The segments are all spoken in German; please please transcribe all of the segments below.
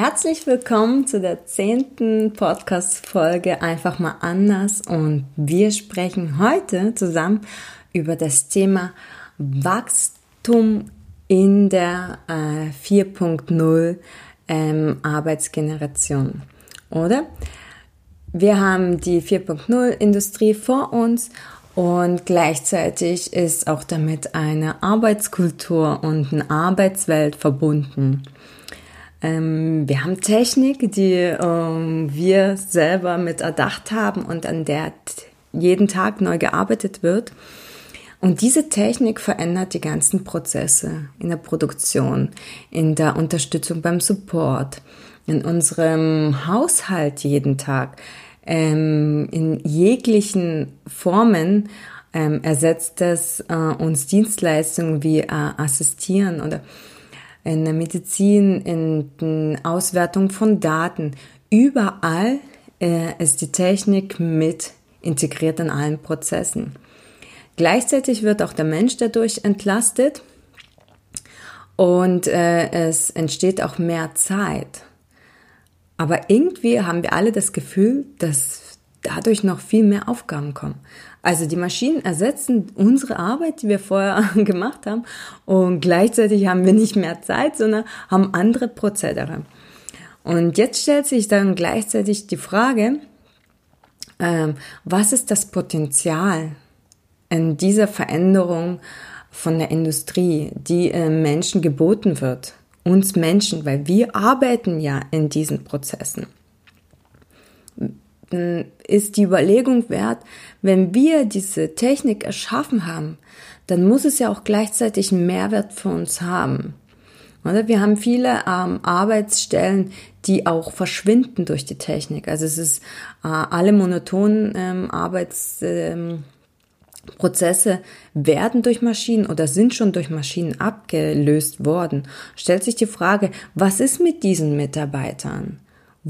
Herzlich willkommen zu der zehnten Podcast-Folge Einfach mal anders und wir sprechen heute zusammen über das Thema Wachstum in der äh, 4.0 ähm, Arbeitsgeneration. Oder? Wir haben die 4.0 Industrie vor uns und gleichzeitig ist auch damit eine Arbeitskultur und eine Arbeitswelt verbunden. Ähm, wir haben Technik, die ähm, wir selber mit erdacht haben und an der jeden Tag neu gearbeitet wird. Und diese Technik verändert die ganzen Prozesse in der Produktion, in der Unterstützung beim Support, in unserem Haushalt jeden Tag, ähm, in jeglichen Formen ähm, ersetzt es äh, uns Dienstleistungen wie äh, Assistieren oder in der Medizin, in der Auswertung von Daten. Überall äh, ist die Technik mit integriert in allen Prozessen. Gleichzeitig wird auch der Mensch dadurch entlastet und äh, es entsteht auch mehr Zeit. Aber irgendwie haben wir alle das Gefühl, dass dadurch noch viel mehr Aufgaben kommen. Also die Maschinen ersetzen unsere Arbeit, die wir vorher gemacht haben und gleichzeitig haben wir nicht mehr Zeit, sondern haben andere Prozedere. Und jetzt stellt sich dann gleichzeitig die Frage, ähm, was ist das Potenzial in dieser Veränderung von der Industrie, die äh, Menschen geboten wird? Uns Menschen, weil wir arbeiten ja in diesen Prozessen ist die Überlegung wert, wenn wir diese Technik erschaffen haben, dann muss es ja auch gleichzeitig einen Mehrwert für uns haben. Oder? Wir haben viele ähm, Arbeitsstellen, die auch verschwinden durch die Technik. Also es ist äh, alle monotonen ähm, Arbeitsprozesse ähm, werden durch Maschinen oder sind schon durch Maschinen abgelöst worden. Stellt sich die Frage, was ist mit diesen Mitarbeitern?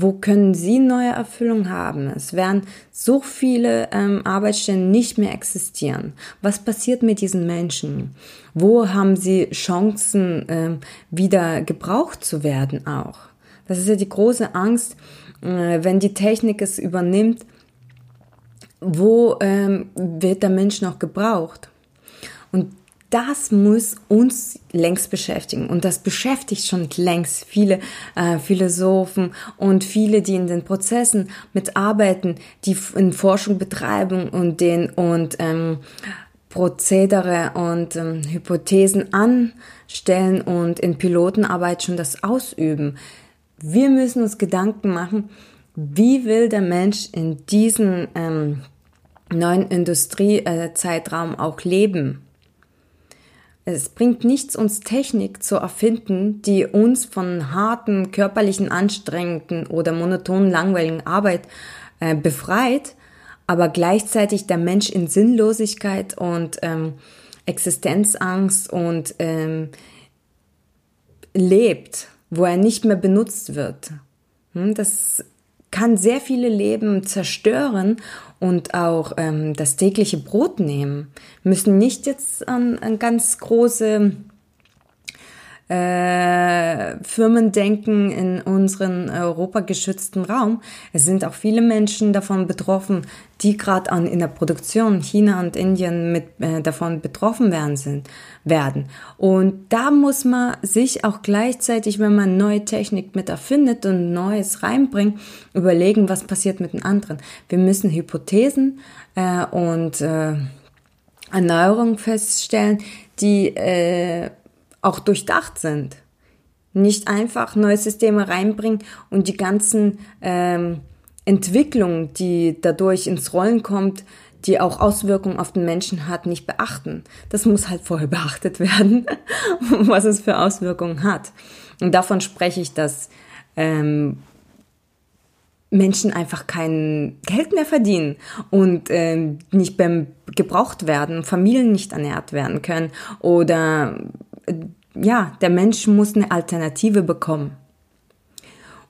Wo können Sie neue Erfüllung haben? Es werden so viele ähm, Arbeitsstellen nicht mehr existieren. Was passiert mit diesen Menschen? Wo haben sie Chancen, ähm, wieder gebraucht zu werden auch? Das ist ja die große Angst, äh, wenn die Technik es übernimmt. Wo ähm, wird der Mensch noch gebraucht? Und das muss uns längst beschäftigen. Und das beschäftigt schon längst viele äh, Philosophen und viele, die in den Prozessen mitarbeiten, die in Forschung betreiben und den und ähm, Prozedere und ähm, Hypothesen anstellen und in Pilotenarbeit schon das ausüben. Wir müssen uns Gedanken machen, wie will der Mensch in diesem ähm, neuen Industriezeitraum auch leben? Es bringt nichts, uns Technik zu erfinden, die uns von harten, körperlichen, anstrengenden oder monotonen, langweiligen Arbeit äh, befreit, aber gleichzeitig der Mensch in Sinnlosigkeit und ähm, Existenzangst und ähm, lebt, wo er nicht mehr benutzt wird. Hm, das kann sehr viele Leben zerstören und auch ähm, das tägliche Brot nehmen. Müssen nicht jetzt an, an ganz große äh, Firmen denken in unseren europageschützten Raum. Es sind auch viele Menschen davon betroffen, die gerade an in der Produktion China und Indien mit äh, davon betroffen werden sind werden. Und da muss man sich auch gleichzeitig, wenn man neue Technik mit erfindet und Neues reinbringt, überlegen, was passiert mit den anderen. Wir müssen Hypothesen äh, und äh, Erneuerungen feststellen, die äh, auch durchdacht sind. Nicht einfach neue Systeme reinbringen und die ganzen ähm, Entwicklungen, die dadurch ins Rollen kommt, die auch Auswirkungen auf den Menschen hat, nicht beachten. Das muss halt vorher beachtet werden, was es für Auswirkungen hat. Und davon spreche ich, dass ähm, Menschen einfach kein Geld mehr verdienen und äh, nicht beim gebraucht werden, Familien nicht ernährt werden können oder ja, der Mensch muss eine Alternative bekommen.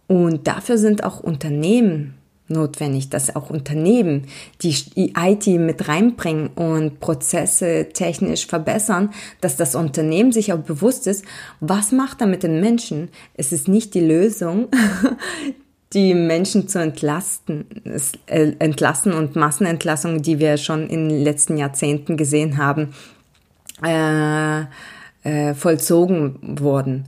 Und dafür sind auch Unternehmen notwendig, dass auch Unternehmen die IT mit reinbringen und Prozesse technisch verbessern, dass das Unternehmen sich auch bewusst ist, was macht er mit den Menschen? Es ist nicht die Lösung, die Menschen zu entlasten, äh, entlassen und Massenentlassungen, die wir schon in den letzten Jahrzehnten gesehen haben, äh, äh, vollzogen wurden.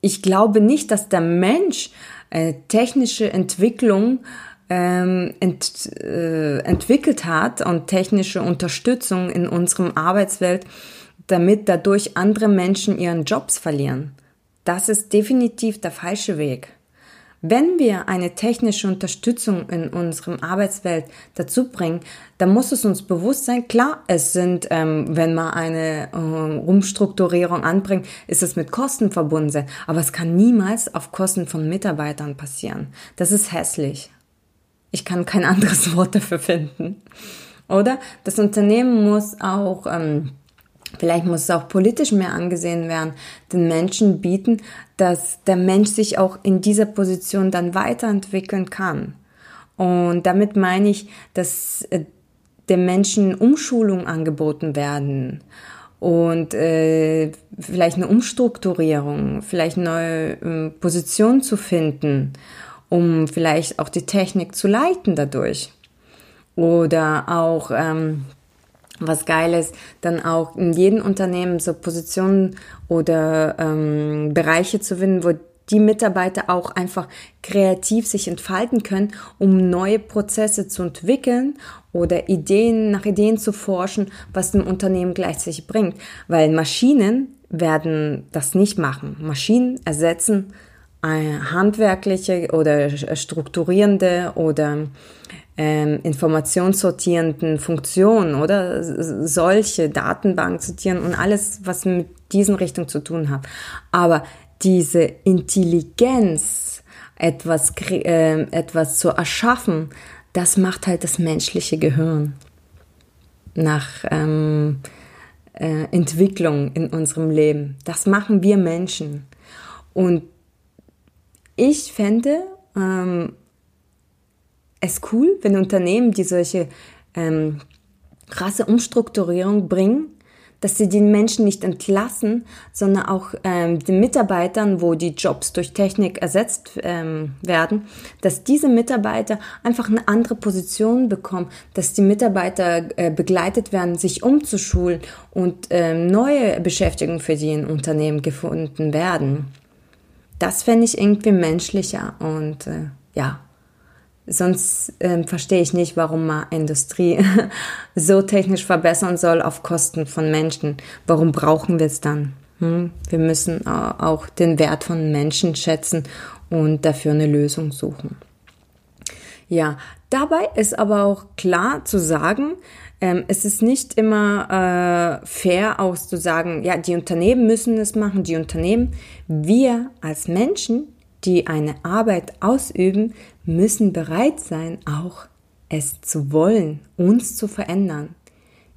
Ich glaube nicht, dass der Mensch äh, technische Entwicklung ähm, ent, äh, entwickelt hat und technische Unterstützung in unserem Arbeitswelt, damit dadurch andere Menschen ihren Jobs verlieren. Das ist definitiv der falsche Weg. Wenn wir eine technische Unterstützung in unserem Arbeitswelt dazu bringen, dann muss es uns bewusst sein, klar, es sind, ähm, wenn man eine äh, Umstrukturierung anbringt, ist es mit Kosten verbunden, aber es kann niemals auf Kosten von Mitarbeitern passieren. Das ist hässlich. Ich kann kein anderes Wort dafür finden. Oder das Unternehmen muss auch ähm, Vielleicht muss es auch politisch mehr angesehen werden, den Menschen bieten, dass der Mensch sich auch in dieser Position dann weiterentwickeln kann. Und damit meine ich, dass äh, den Menschen Umschulung angeboten werden und äh, vielleicht eine Umstrukturierung, vielleicht neue äh, Positionen zu finden, um vielleicht auch die Technik zu leiten dadurch. Oder auch ähm, was geil ist, dann auch in jedem Unternehmen so Positionen oder ähm, Bereiche zu finden, wo die Mitarbeiter auch einfach kreativ sich entfalten können, um neue Prozesse zu entwickeln oder Ideen nach Ideen zu forschen, was dem Unternehmen gleichzeitig bringt. Weil Maschinen werden das nicht machen. Maschinen ersetzen äh, handwerkliche oder strukturierende oder ähm, informationssortierenden Funktionen oder solche Datenbank sortieren und alles, was mit diesen Richtung zu tun hat. Aber diese Intelligenz, etwas, äh, etwas zu erschaffen, das macht halt das menschliche Gehirn nach ähm, äh, Entwicklung in unserem Leben. Das machen wir Menschen. Und ich fände, ähm, es cool, wenn Unternehmen, die solche ähm, krasse Umstrukturierung bringen, dass sie den Menschen nicht entlassen, sondern auch ähm, den Mitarbeitern, wo die Jobs durch Technik ersetzt ähm, werden, dass diese Mitarbeiter einfach eine andere Position bekommen, dass die Mitarbeiter äh, begleitet werden, sich umzuschulen und ähm, neue Beschäftigung für die in Unternehmen gefunden werden. Das fände ich irgendwie menschlicher und äh, ja, Sonst ähm, verstehe ich nicht, warum man Industrie so technisch verbessern soll auf Kosten von Menschen. Warum brauchen wir es dann? Hm? Wir müssen auch den Wert von Menschen schätzen und dafür eine Lösung suchen. Ja, dabei ist aber auch klar zu sagen, ähm, es ist nicht immer äh, fair aus zu sagen, ja, die Unternehmen müssen es machen, die Unternehmen, wir als Menschen die eine Arbeit ausüben, müssen bereit sein, auch es zu wollen, uns zu verändern.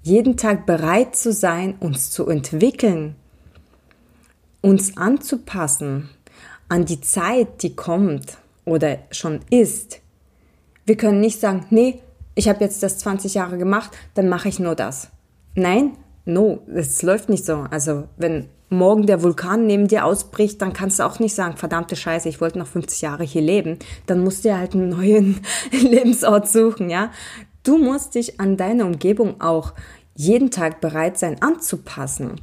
Jeden Tag bereit zu sein, uns zu entwickeln, uns anzupassen an die Zeit, die kommt oder schon ist. Wir können nicht sagen, nee, ich habe jetzt das 20 Jahre gemacht, dann mache ich nur das. Nein, no, es läuft nicht so. Also wenn morgen der Vulkan neben dir ausbricht, dann kannst du auch nicht sagen, verdammte Scheiße, ich wollte noch 50 Jahre hier leben. Dann musst du ja halt einen neuen Lebensort suchen, ja. Du musst dich an deine Umgebung auch jeden Tag bereit sein anzupassen.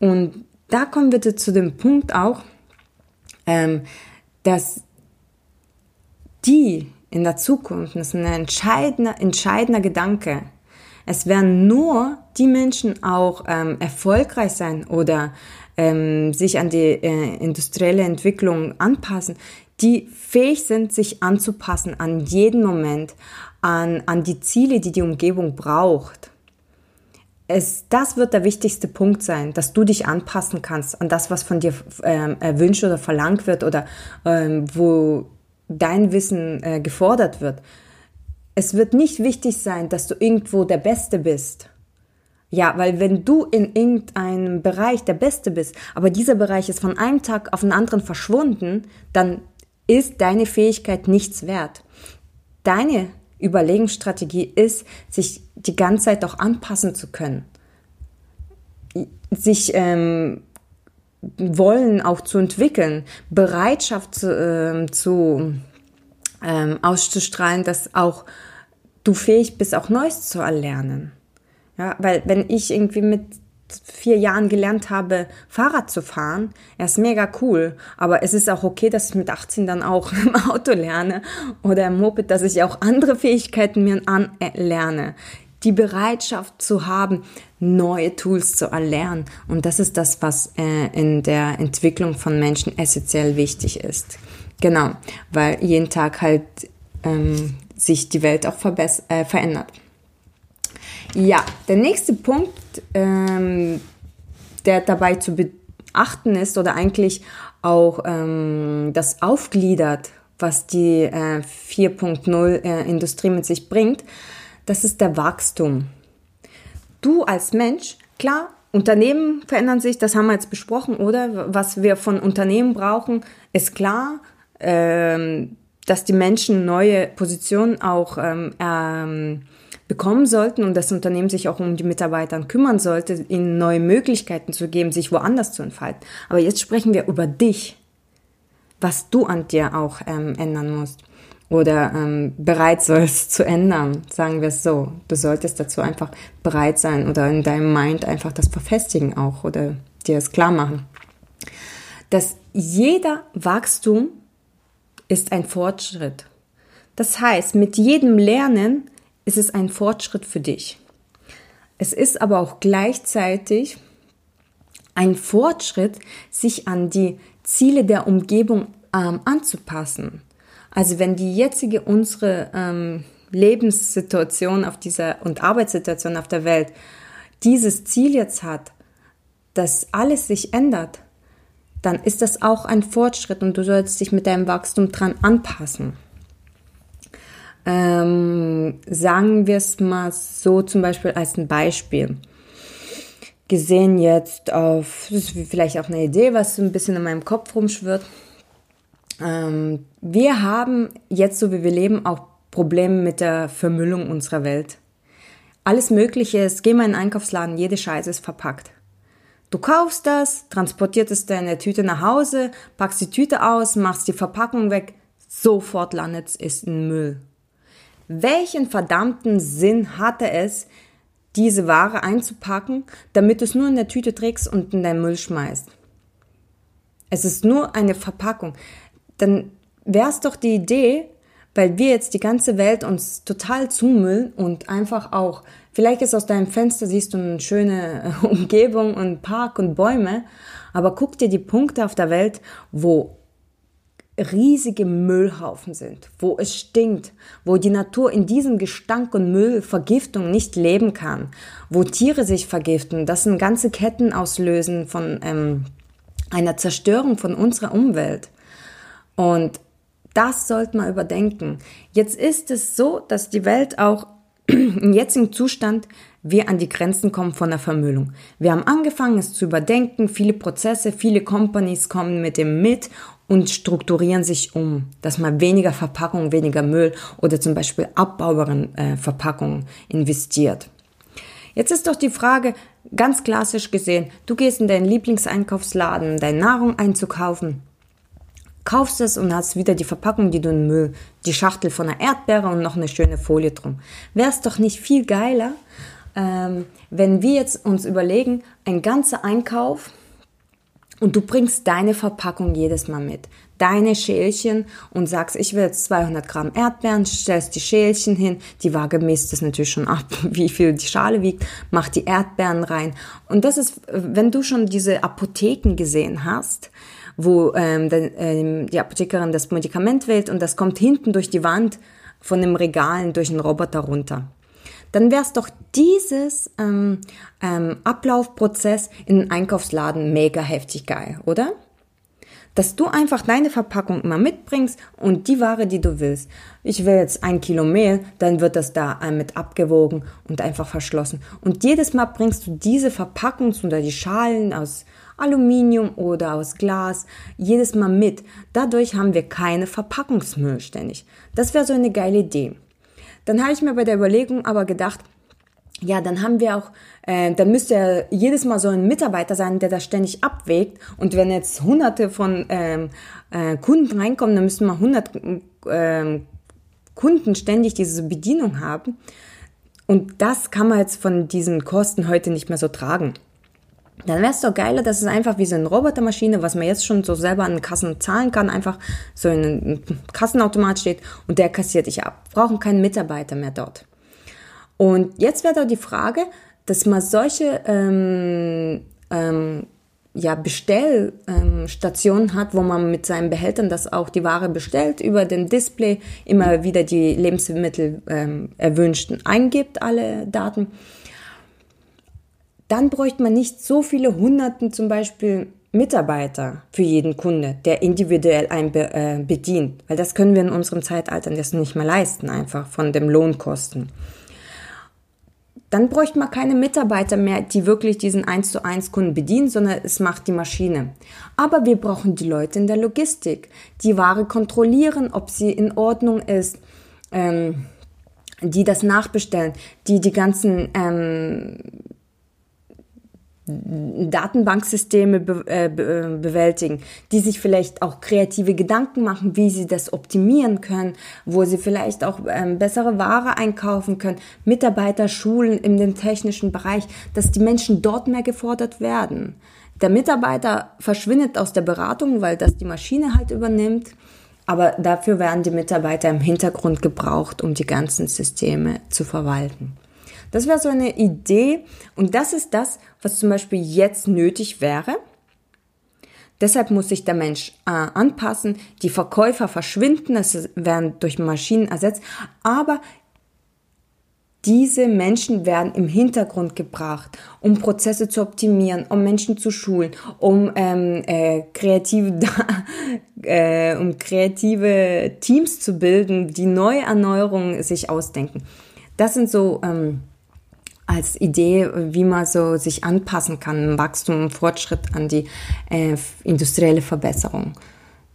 Und da kommen wir zu dem Punkt auch, ähm, dass die in der Zukunft, das ist ein entscheidender, entscheidender Gedanke, es werden nur die Menschen auch ähm, erfolgreich sein oder ähm, sich an die äh, industrielle Entwicklung anpassen, die fähig sind, sich anzupassen an jeden Moment, an, an die Ziele, die die Umgebung braucht. Es, das wird der wichtigste Punkt sein, dass du dich anpassen kannst an das, was von dir ähm, erwünscht oder verlangt wird oder ähm, wo dein Wissen äh, gefordert wird. Es wird nicht wichtig sein, dass du irgendwo der Beste bist. Ja, weil wenn du in irgendeinem Bereich der Beste bist, aber dieser Bereich ist von einem Tag auf den anderen verschwunden, dann ist deine Fähigkeit nichts wert. Deine Überlegungsstrategie ist, sich die ganze Zeit auch anpassen zu können. Sich ähm, wollen auch zu entwickeln, Bereitschaft äh, zu ähm, auszustrahlen, dass auch du fähig bist, auch Neues zu erlernen. Ja, weil wenn ich irgendwie mit vier Jahren gelernt habe, Fahrrad zu fahren, er ist mega cool. Aber es ist auch okay, dass ich mit 18 dann auch im Auto lerne oder im Moped, dass ich auch andere Fähigkeiten mir anlerne die Bereitschaft zu haben, neue Tools zu erlernen. Und das ist das, was äh, in der Entwicklung von Menschen essentiell wichtig ist. Genau, weil jeden Tag halt ähm, sich die Welt auch äh, verändert. Ja, der nächste Punkt, ähm, der dabei zu beachten ist oder eigentlich auch ähm, das aufgliedert, was die äh, 4.0 äh, Industrie mit sich bringt, das ist der Wachstum. Du als Mensch, klar, Unternehmen verändern sich, das haben wir jetzt besprochen, oder? Was wir von Unternehmen brauchen, ist klar, ähm, dass die Menschen neue Positionen auch ähm, ähm, bekommen sollten und das Unternehmen sich auch um die Mitarbeiter kümmern sollte, ihnen neue Möglichkeiten zu geben, sich woanders zu entfalten. Aber jetzt sprechen wir über dich, was du an dir auch ähm, ändern musst oder ähm, bereit sollst zu ändern, sagen wir es so. Du solltest dazu einfach bereit sein oder in deinem Mind einfach das verfestigen auch oder dir es klar machen. Dass jeder Wachstum ist ein Fortschritt. Das heißt, mit jedem Lernen ist es ein Fortschritt für dich. Es ist aber auch gleichzeitig ein Fortschritt, sich an die Ziele der Umgebung ähm, anzupassen. Also wenn die jetzige unsere ähm, Lebenssituation auf dieser und Arbeitssituation auf der Welt dieses Ziel jetzt hat, dass alles sich ändert, dann ist das auch ein Fortschritt und du sollst dich mit deinem Wachstum dran anpassen. Ähm, sagen wir es mal so zum Beispiel als ein Beispiel. Gesehen jetzt auf, das ist vielleicht auch eine Idee, was so ein bisschen in meinem Kopf rumschwirrt. Ähm, wir haben jetzt, so wie wir leben, auch Probleme mit der Vermüllung unserer Welt. Alles Mögliche ist, geh mal in den Einkaufsladen, jede Scheiße ist verpackt. Du kaufst das, transportierst es in der Tüte nach Hause, packst die Tüte aus, machst die Verpackung weg, sofort landet es in Müll. Welchen verdammten Sinn hatte es, diese Ware einzupacken, damit du es nur in der Tüte trägst und in deinen Müll schmeißt? Es ist nur eine Verpackung dann wäre es doch die Idee, weil wir jetzt die ganze Welt uns total zumüllen und einfach auch, vielleicht ist aus deinem Fenster siehst du eine schöne Umgebung und Park und Bäume, aber guck dir die Punkte auf der Welt, wo riesige Müllhaufen sind, wo es stinkt, wo die Natur in diesem Gestank und Müllvergiftung nicht leben kann, wo Tiere sich vergiften, das sind ganze Ketten auslösen von ähm, einer Zerstörung von unserer Umwelt. Und das sollte man überdenken. Jetzt ist es so, dass die Welt auch im jetzigen Zustand wir an die Grenzen kommen von der Vermüllung. Wir haben angefangen, es zu überdenken. Viele Prozesse, viele Companies kommen mit dem mit und strukturieren sich um, dass man weniger Verpackung, weniger Müll oder zum Beispiel abbaubaren äh, Verpackungen investiert. Jetzt ist doch die Frage, ganz klassisch gesehen, du gehst in deinen Lieblingseinkaufsladen, deine Nahrung einzukaufen kaufst es und hast wieder die Verpackung, die du in Müll, die Schachtel von einer Erdbeere und noch eine schöne Folie drum. Wäre es doch nicht viel geiler, ähm, wenn wir jetzt uns überlegen, ein ganzer Einkauf und du bringst deine Verpackung jedes Mal mit, deine Schälchen und sagst, ich will jetzt 200 Gramm Erdbeeren, stellst die Schälchen hin, die Waage misst es natürlich schon ab, wie viel die Schale wiegt, mach die Erdbeeren rein. Und das ist, wenn du schon diese Apotheken gesehen hast, wo ähm, de, ähm, die Apothekerin das Medikament wählt und das kommt hinten durch die Wand von dem Regalen durch einen Roboter runter. Dann wäre es doch dieses ähm, ähm, Ablaufprozess in den Einkaufsladen mega heftig geil, oder? Dass du einfach deine Verpackung immer mitbringst und die Ware, die du willst. Ich will jetzt ein Kilo Mehl, dann wird das da mit abgewogen und einfach verschlossen. Und jedes Mal bringst du diese Verpackungs- oder die Schalen aus Aluminium oder aus Glas jedes Mal mit. Dadurch haben wir keine Verpackungsmüll ständig. Das wäre so eine geile Idee. Dann habe ich mir bei der Überlegung aber gedacht, ja, dann haben wir auch, äh, dann müsste ja jedes Mal so ein Mitarbeiter sein, der das ständig abwägt. Und wenn jetzt hunderte von ähm, äh, Kunden reinkommen, dann müssten wir hundert äh, Kunden ständig diese Bedienung haben. Und das kann man jetzt von diesen Kosten heute nicht mehr so tragen. Dann wäre es doch geiler, dass es einfach wie so eine Robotermaschine, was man jetzt schon so selber an Kassen zahlen kann, einfach so in einem Kassenautomat steht und der kassiert dich ab. Brauchen keinen Mitarbeiter mehr dort. Und jetzt wäre da die Frage, dass man solche ähm, ähm, ja, Bestellstationen ähm, hat, wo man mit seinen Behältern das auch die Ware bestellt, über dem Display immer wieder die Lebensmittel ähm, erwünschten eingibt, alle Daten. Dann bräuchte man nicht so viele Hunderten zum Beispiel Mitarbeiter für jeden Kunde, der individuell einen be äh, bedient, weil das können wir in unserem Zeitalter das nicht mehr leisten, einfach von dem Lohnkosten dann bräuchte man keine Mitarbeiter mehr, die wirklich diesen 1 zu 1 Kunden bedienen, sondern es macht die Maschine. Aber wir brauchen die Leute in der Logistik, die Ware kontrollieren, ob sie in Ordnung ist, ähm, die das nachbestellen, die die ganzen ähm, Datenbanksysteme be äh, be äh, bewältigen, die sich vielleicht auch kreative Gedanken machen, wie sie das optimieren können, wo sie vielleicht auch ähm, bessere Ware einkaufen können, Mitarbeiter schulen in dem technischen Bereich, dass die Menschen dort mehr gefordert werden. Der Mitarbeiter verschwindet aus der Beratung, weil das die Maschine halt übernimmt. Aber dafür werden die Mitarbeiter im Hintergrund gebraucht, um die ganzen Systeme zu verwalten. Das wäre so eine Idee und das ist das, was zum Beispiel jetzt nötig wäre. Deshalb muss sich der Mensch äh, anpassen. Die Verkäufer verschwinden, es werden durch Maschinen ersetzt, aber diese Menschen werden im Hintergrund gebracht, um Prozesse zu optimieren, um Menschen zu schulen, um ähm, äh, kreative, äh, um kreative Teams zu bilden, die neue Erneuerungen sich ausdenken. Das sind so ähm, als Idee, wie man so sich anpassen kann, Wachstum, Fortschritt an die äh, industrielle Verbesserung.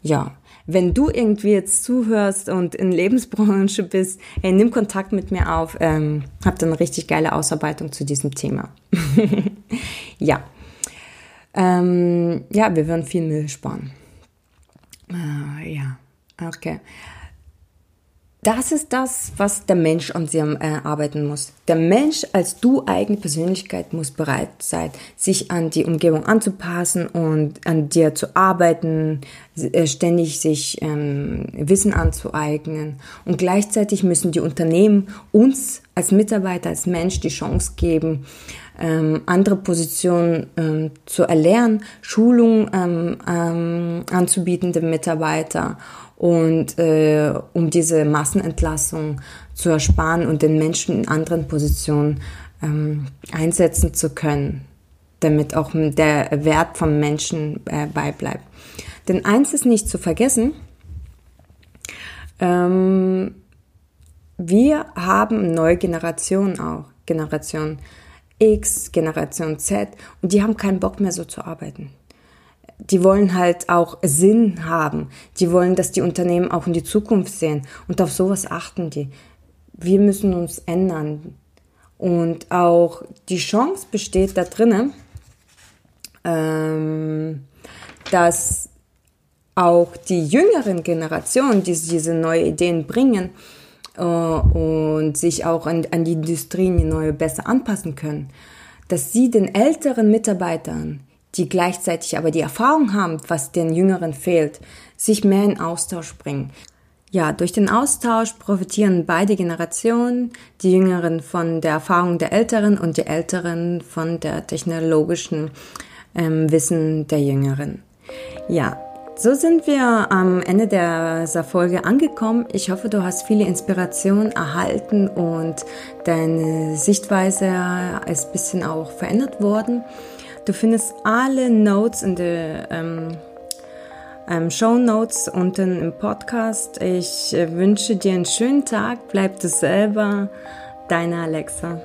Ja, wenn du irgendwie jetzt zuhörst und in Lebensbranche bist, hey, nimm Kontakt mit mir auf. Ähm, hab dann eine richtig geile Ausarbeitung zu diesem Thema. ja. Ähm, ja, wir würden viel Müll sparen. Äh, ja, okay. Das ist das, was der Mensch an sich äh, arbeiten muss. Der Mensch als du eigene Persönlichkeit muss bereit sein, sich an die Umgebung anzupassen und an dir zu arbeiten, äh, ständig sich ähm, Wissen anzueignen. Und gleichzeitig müssen die Unternehmen uns als Mitarbeiter, als Mensch die Chance geben, ähm, andere Positionen ähm, zu erlernen, Schulungen ähm, ähm, anzubieten den Mitarbeiter und äh, um diese Massenentlassung zu ersparen und den Menschen in anderen Positionen ähm, einsetzen zu können, damit auch der Wert vom Menschen äh, beibleibt. Denn eins ist nicht zu vergessen, ähm, wir haben neue Generationen auch, Generation X, Generation Z, und die haben keinen Bock mehr so zu arbeiten die wollen halt auch Sinn haben. Die wollen, dass die Unternehmen auch in die Zukunft sehen. Und auf sowas achten die. Wir müssen uns ändern. Und auch die Chance besteht da drinnen, ähm, dass auch die jüngeren Generationen, die diese neue Ideen bringen und sich auch an, an die Industrien die neue besser anpassen können, dass sie den älteren Mitarbeitern die gleichzeitig aber die Erfahrung haben, was den Jüngeren fehlt, sich mehr in Austausch bringen. Ja, durch den Austausch profitieren beide Generationen, die Jüngeren von der Erfahrung der Älteren und die Älteren von der technologischen ähm, Wissen der Jüngeren. Ja, so sind wir am Ende dieser Folge angekommen. Ich hoffe, du hast viele Inspirationen erhalten und deine Sichtweise ist ein bisschen auch verändert worden. Du findest alle Notes in der, ähm, ähm, Show Notes unten im Podcast. Ich äh, wünsche dir einen schönen Tag, bleib du selber, deine Alexa.